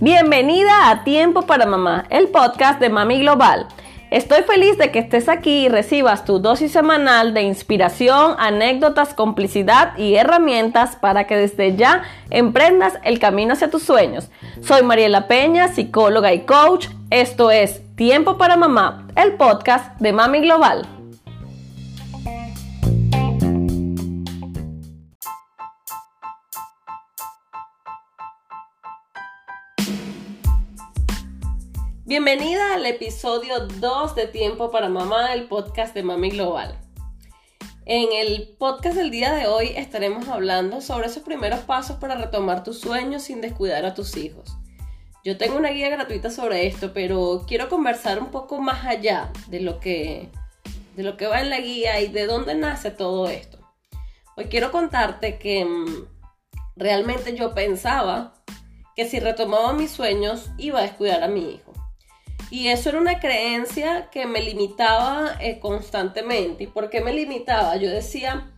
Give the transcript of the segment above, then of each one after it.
Bienvenida a Tiempo para Mamá, el podcast de Mami Global. Estoy feliz de que estés aquí y recibas tu dosis semanal de inspiración, anécdotas, complicidad y herramientas para que desde ya emprendas el camino hacia tus sueños. Soy Mariela Peña, psicóloga y coach. Esto es Tiempo para Mamá, el podcast de Mami Global. Bienvenida al episodio 2 de Tiempo para Mamá, el podcast de Mami Global. En el podcast del día de hoy estaremos hablando sobre esos primeros pasos para retomar tus sueños sin descuidar a tus hijos. Yo tengo una guía gratuita sobre esto, pero quiero conversar un poco más allá de lo que, de lo que va en la guía y de dónde nace todo esto. Hoy quiero contarte que mm, realmente yo pensaba que si retomaba mis sueños iba a descuidar a mi hijo. Y eso era una creencia que me limitaba eh, constantemente. ¿Y por qué me limitaba? Yo decía,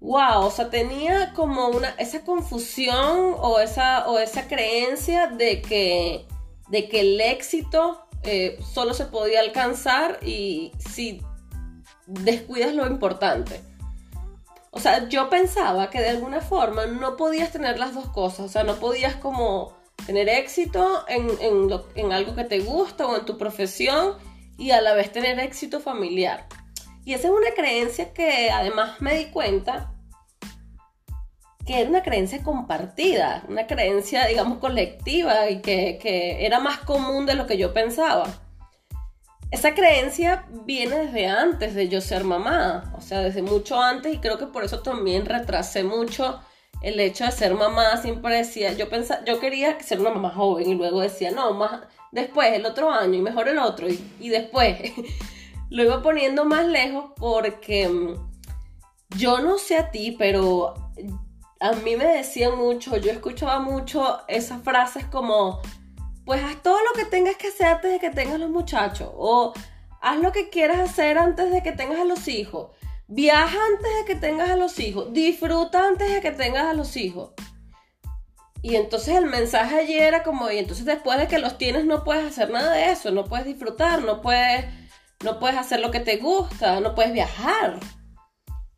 wow, o sea, tenía como una, esa confusión o esa, o esa creencia de que, de que el éxito eh, solo se podía alcanzar y si descuidas lo importante. O sea, yo pensaba que de alguna forma no podías tener las dos cosas, o sea, no podías como tener éxito en, algo que te gusta o en tu profesión y a la vez tener éxito familiar. Y esa es una creencia que además me di cuenta que era una creencia compartida, una creencia, digamos, colectiva y que, que, era más común de lo que yo pensaba. Esa creencia viene desde antes de yo ser mamá, o sea, desde mucho antes y creo que por eso también retrasé mucho el hecho de ser mamá siempre decía, yo pensaba, yo quería ser una mamá joven y luego decía, no, más después, el otro año y mejor el otro y, después. lo iba poniendo más lejos porque mm, yo no sé a ti, pero a mí me decían mucho, yo escuchaba mucho esas frases como, pues haz todo lo que tengas que hacer antes de que tengas los muchachos o haz lo que quieras hacer antes de que tengas a los hijos. Viaja antes de que tengas a los hijos. Disfruta antes de que tengas a los hijos. Y entonces el mensaje allí era como, y entonces después de que los tienes no puedes hacer nada de eso, no puedes disfrutar, no puedes, no puedes hacer lo que te gusta, no puedes viajar.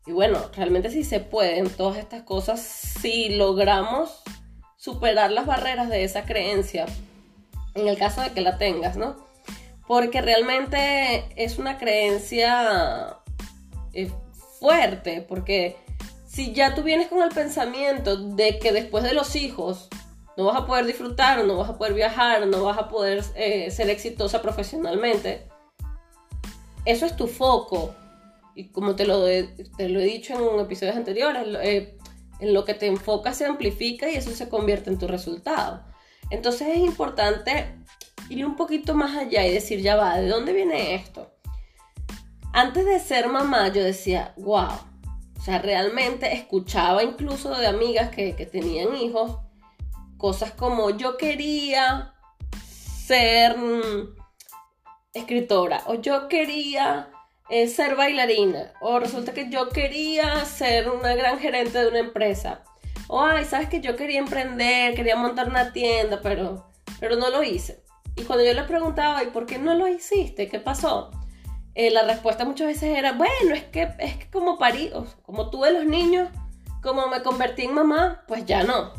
Y bueno, realmente sí se pueden todas estas cosas si logramos superar las barreras de esa creencia, en el caso de que la tengas, ¿no? Porque realmente es una creencia fuerte, porque si ya tú vienes con el pensamiento de que después de los hijos no vas a poder disfrutar, no vas a poder viajar, no vas a poder eh, ser exitosa profesionalmente, eso es tu foco. Y como te lo, he, te lo he dicho en episodios anteriores, eh, en lo que te enfocas se amplifica y eso se convierte en tu resultado. Entonces es importante ir un poquito más allá y decir, ya va, ¿de dónde viene esto? Antes de ser mamá yo decía, wow, o sea, realmente escuchaba incluso de amigas que, tenían hijos cosas como yo quería ser escritora o yo quería eh, ser bailarina o resulta que yo quería ser una gran gerente de una empresa o ay, sabes que yo quería emprender, quería montar una tienda, pero, pero no lo hice. Y cuando yo le preguntaba, ¿y por qué no lo hiciste? ¿Qué pasó? Eh, la respuesta muchas veces era, bueno, es que, es que como parí, como tuve los niños, como me convertí en mamá, pues ya no.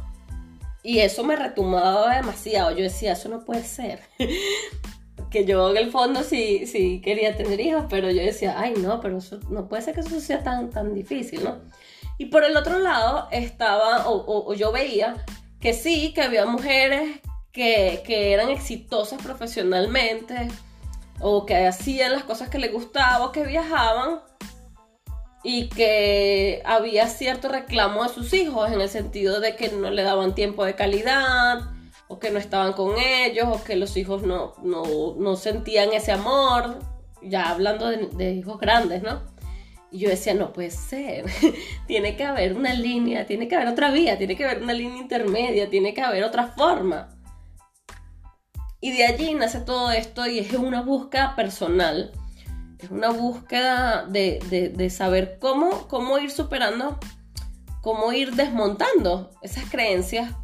Y eso me retumaba demasiado. Yo decía, eso no puede ser. que yo en el fondo sí, sí quería tener hijos, pero yo decía, ay no, pero eso, no puede ser que eso sea tan, tan difícil, ¿no? Y por el otro lado estaba, o, yo veía que sí, que había mujeres que, que eran exitosas profesionalmente, o que hacían las cosas que les gustaba o que viajaban y que había cierto reclamo a sus hijos en el sentido de que no le daban tiempo de calidad o que no estaban con ellos o que los hijos no, no, sentían ese amor, ya hablando de, de hijos grandes, ¿no? Y yo decía, no puede ser, tiene que haber una línea, tiene que haber otra vía, tiene que haber una línea intermedia, tiene que haber otra forma. Y de allí nace todo esto y es una búsqueda personal, es una búsqueda de, saber cómo, cómo ir superando cómo ir desmontando esas creencias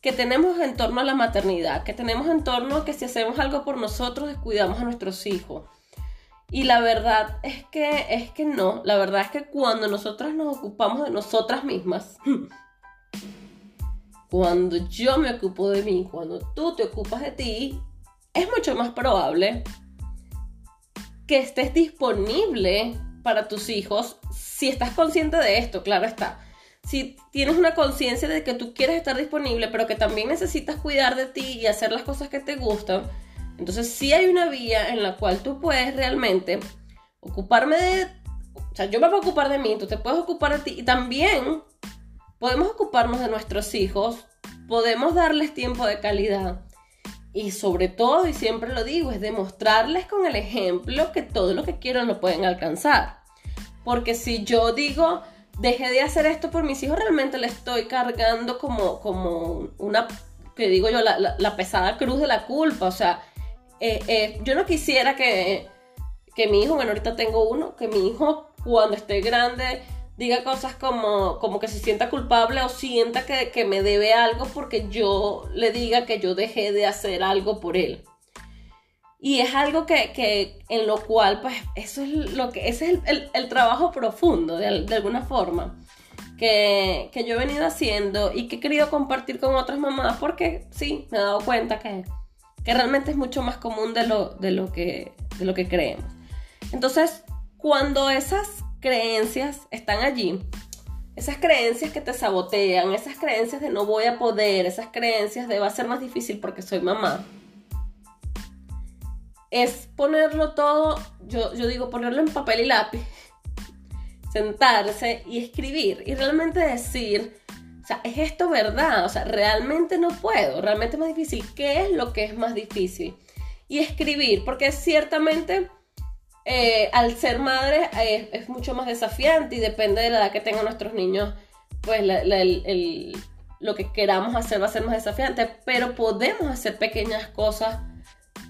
que tenemos en torno a la maternidad, que tenemos en torno a que si hacemos algo por nosotros descuidamos a nuestros hijos. Y la verdad es que es que no, la verdad es que cuando nosotras nos ocupamos de nosotras mismas, cuando yo me ocupo de mí, cuando tú te ocupas de ti, es mucho más probable que estés disponible para tus hijos si estás consciente de esto, claro está. Si tienes una conciencia de que tú quieres estar disponible, pero que también necesitas cuidar de ti y hacer las cosas que te gustan, entonces sí hay una vía en la cual tú puedes realmente ocuparme de... O sea, yo me voy a ocupar de mí, tú te puedes ocupar de ti y también podemos ocuparnos de nuestros hijos, podemos darles tiempo de calidad. Y sobre todo, y siempre lo digo, es demostrarles con el ejemplo que todo lo que quieran lo pueden alcanzar. Porque si yo digo, dejé de hacer esto por mis hijos, realmente le estoy cargando como, como una, que digo yo, la, pesada cruz de la culpa. O sea, eh, eh, yo no quisiera que, que mi hijo, bueno, ahorita tengo uno, que mi hijo cuando esté grande diga cosas como, como que se sienta culpable o sienta que, que me debe algo porque yo le diga que yo dejé de hacer algo por él. Y es algo que, en lo cual, pues, eso es lo que, ese es el, trabajo profundo, de, alguna forma, que, yo he venido haciendo y que he querido compartir con otras mamás, porque sí, me he dado cuenta que, realmente es mucho más común de lo, de, lo que, de lo que creemos. Entonces, cuando esas creencias están allí, esas creencias que te sabotean, esas creencias de no voy a poder, esas creencias de va a ser más difícil porque soy mamá, es ponerlo todo, yo, yo digo, ponerlo en papel y lápiz, sentarse y escribir y realmente decir, o sea, ¿es esto verdad? O sea, realmente no puedo, realmente es más difícil. ¿Qué es lo que es más difícil? Y escribir, porque ciertamente eh, al ser madre eh, es mucho más desafiante y depende de la edad que tengan nuestros niños, pues lo que queramos hacer va a ser más desafiante, pero podemos hacer pequeñas cosas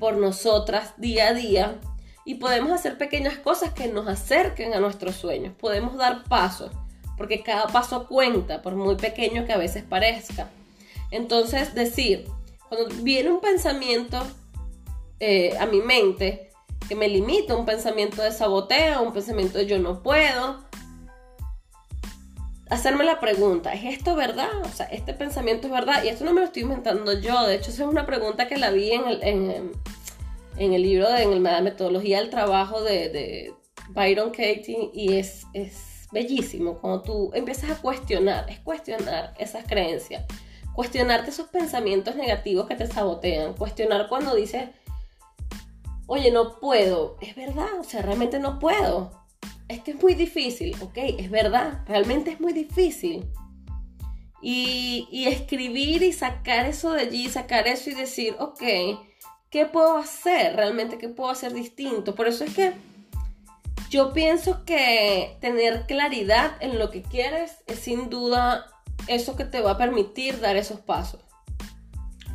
por nosotras día a día y podemos hacer pequeñas cosas que nos acerquen a nuestros sueños. Podemos dar pasos, porque cada paso cuenta, por muy pequeño que a veces parezca. Entonces, decir, cuando viene un pensamiento eh, a mi mente que me limita, un pensamiento de saboteo, un pensamiento de yo no puedo, hacerme la pregunta, ¿es esto verdad? O sea, este pensamiento es verdad. Y esto no me lo estoy inventando yo. De hecho, esa es una pregunta que la vi en el, en, el libro, de, en la metodología del trabajo de, Byron Katie. Y es, es bellísimo cuando tú empiezas a cuestionar, es cuestionar esas creencias. Cuestionarte esos pensamientos negativos que te sabotean. Cuestionar cuando dices, oye, no puedo. Es verdad, o sea, realmente no puedo es que es muy difícil, ok, es verdad, realmente es muy difícil. Y, escribir y sacar eso de allí, sacar eso y decir, ok, ¿qué puedo hacer? Realmente, ¿qué puedo hacer distinto? Por eso es que yo pienso que tener claridad en lo que quieres es sin duda eso que te va a permitir dar esos pasos.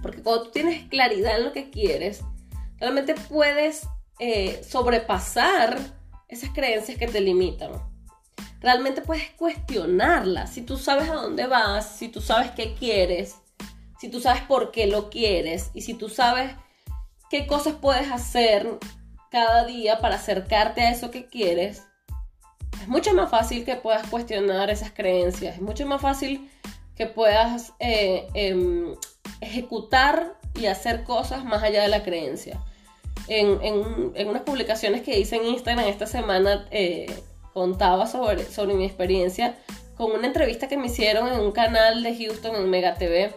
Porque cuando tú tienes claridad en lo que quieres, realmente puedes eh, sobrepasar esas creencias que te limitan. Realmente puedes cuestionarlas. Si tú sabes a dónde vas, si tú sabes qué quieres, si tú sabes por qué lo quieres y si tú sabes qué cosas puedes hacer cada día para acercarte a eso que quieres, es mucho más fácil que puedas cuestionar esas creencias. Es mucho más fácil que puedas eh, em, ejecutar y hacer cosas más allá de la creencia en, unas publicaciones que hice en Instagram esta semana, eh, contaba sobre, sobre mi experiencia con una entrevista que me hicieron en un canal de Houston, en Mega TV,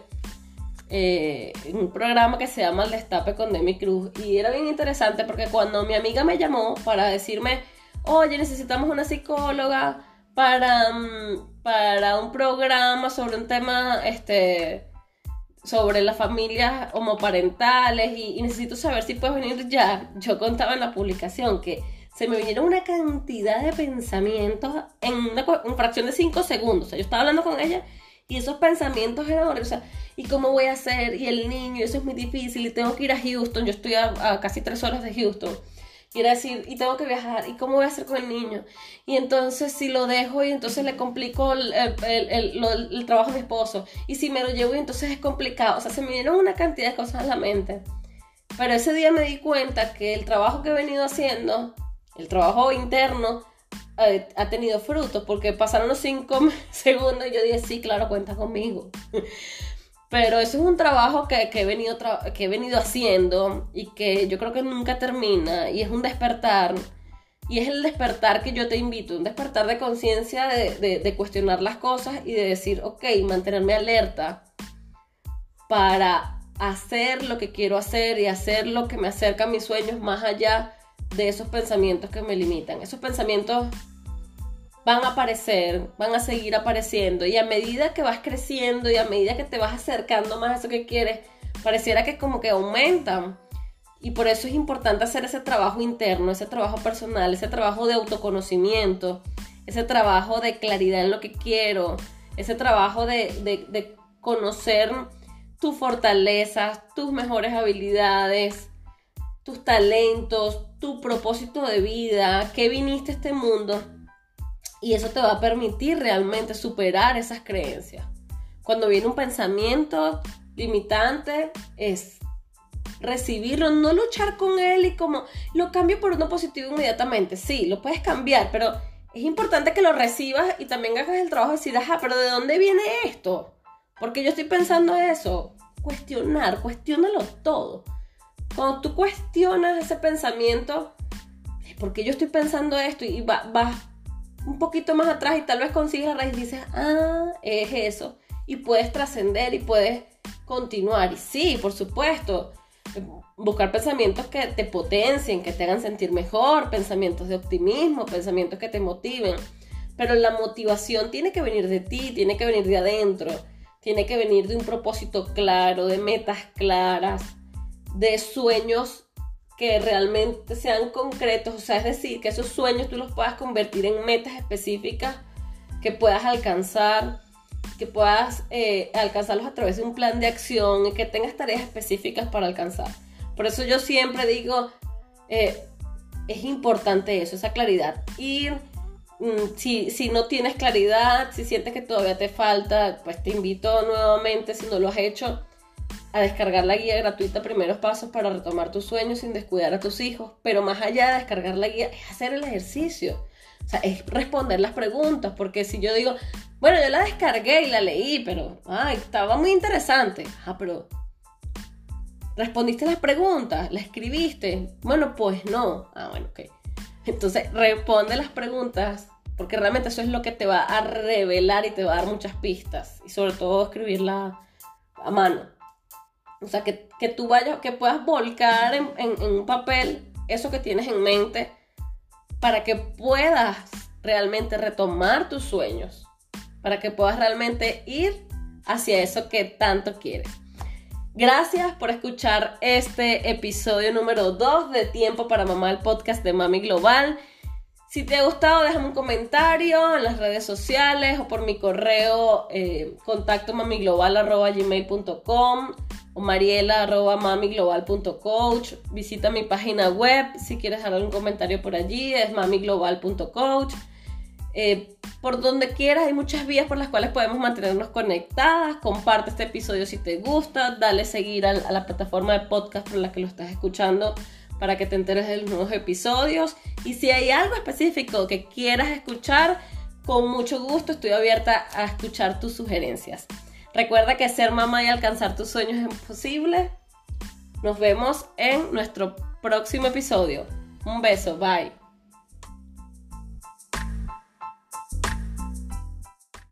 eh, en un programa que se llama El Destape con Demi Cruz. Y era bien interesante porque cuando mi amiga me llamó para decirme, oye, necesitamos una psicóloga para, mm, para un programa sobre un tema, este sobre las familias homoparentales y, necesito saber si puedes venir ya. Yo contaba en la publicación que se me vinieron una cantidad de pensamientos en una, fracción de 5 segundos. O sea, yo estaba hablando con ella y esos pensamientos eran. O sea, ¿y cómo voy a hacer? Y el niño, eso es muy difícil y tengo que ir a Houston. Yo estoy a, casi 3 horas de Houston. Y era decir, y tengo que viajar, ¿y cómo voy a hacer con el niño? Y entonces si lo dejo y entonces le complico el, el, trabajo a mi esposo. Y si me lo llevo y entonces es complicado. O sea, se me dieron una cantidad de cosas a la mente. Pero ese día me di cuenta que el trabajo que he venido haciendo, el trabajo interno, eh, ha tenido frutos. Porque pasaron los cinco segundos y yo dije, sí, claro, cuenta conmigo. Pero eso es un trabajo que, he venido que he venido haciendo y que yo creo que nunca termina y es un despertar. Y es el despertar que yo te invito, un despertar de conciencia de, de, cuestionar las cosas y de decir, ok, mantenerme alerta para hacer lo que quiero hacer y hacer lo que me acerca a mis sueños más allá de esos pensamientos que me limitan. Esos pensamientos van a aparecer, van a seguir apareciendo y a medida que vas creciendo y a medida que te vas acercando más a eso que quieres, pareciera que como que aumentan. Y por eso es importante hacer ese trabajo interno, ese trabajo personal, ese trabajo de autoconocimiento, ese trabajo de claridad en lo que quiero, ese trabajo de, de conocer tus fortalezas, tus mejores habilidades, tus talentos, tu propósito de vida, que viniste a este mundo y eso te va a permitir realmente superar esas creencias. Cuando viene un pensamiento limitante, es recibirlo, no luchar con él y como lo cambio por uno positivo inmediatamente. Sí, lo puedes cambiar, pero es importante que lo recibas y también hagas el trabajo de decir, ajá, pero ¿de dónde viene esto? Porque yo estoy pensando eso. Cuestionar, cuestiónalo todo. Cuando tú cuestionas ese pensamiento, porque yo estoy pensando esto y vas va un poquito más atrás y tal vez consigues la raíz y dices, ah, es eso. Y puedes trascender y puedes continuar. Y sí, por supuesto, buscar pensamientos que te potencien, que te hagan sentir mejor, pensamientos de optimismo, pensamientos que te motiven. Pero la motivación tiene que venir de ti, tiene que venir de adentro, tiene que venir de un propósito claro, de metas claras, de sueños realmente sean concretos, o sea, es decir, que esos sueños tú los puedas convertir en metas específicas que puedas alcanzar, que puedas eh, alcanzarlos a través de un plan de acción y que tengas tareas específicas para alcanzar. Por eso yo siempre digo, eh, es importante eso, esa claridad. Ir, mm, si, si no tienes claridad, si sientes que todavía te falta, pues te invito nuevamente, si no lo has hecho, a descargar la guía gratuita Primeros Pasos para retomar tus sueños sin descuidar a tus hijos. Pero más allá de descargar la guía, es hacer el ejercicio. O sea, es responder las preguntas. Porque si yo digo, bueno, yo la descargué y la leí, pero, ay, estaba muy interesante. Ah, pero, ¿respondiste las preguntas? ¿La escribiste? Bueno, pues no. Ah, bueno, ok. Entonces, responde las preguntas porque realmente eso es lo que te va a revelar y te va a dar muchas pistas. Y sobre todo escribirla a mano. O sea, que, tú vayas, que puedas volcar en, un papel eso que tienes en mente para que puedas realmente retomar tus sueños, para que puedas realmente ir hacia eso que tanto quieres. Gracias por escuchar este episodio número 2 de Tiempo para Mamá, el podcast de Mami Global. Si te ha gustado, déjame un comentario en las redes sociales o por mi correo eh, contacto mamiglobal.gmail.com o mariela.mamiglobal.coach. Visita mi página web si quieres dejar un comentario por allí, es mamiglobal.coach. Eh, por donde quieras, hay muchas vías por las cuales podemos mantenernos conectadas. Comparte este episodio si te gusta, dale seguir a, la plataforma de podcast por la que lo estás escuchando para que te enteres de los nuevos episodios. Y si hay algo específico que quieras escuchar, con mucho gusto estoy abierta a escuchar tus sugerencias. Recuerda que ser mamá y alcanzar tus sueños es posible. Nos vemos en nuestro próximo episodio. Un beso, bye.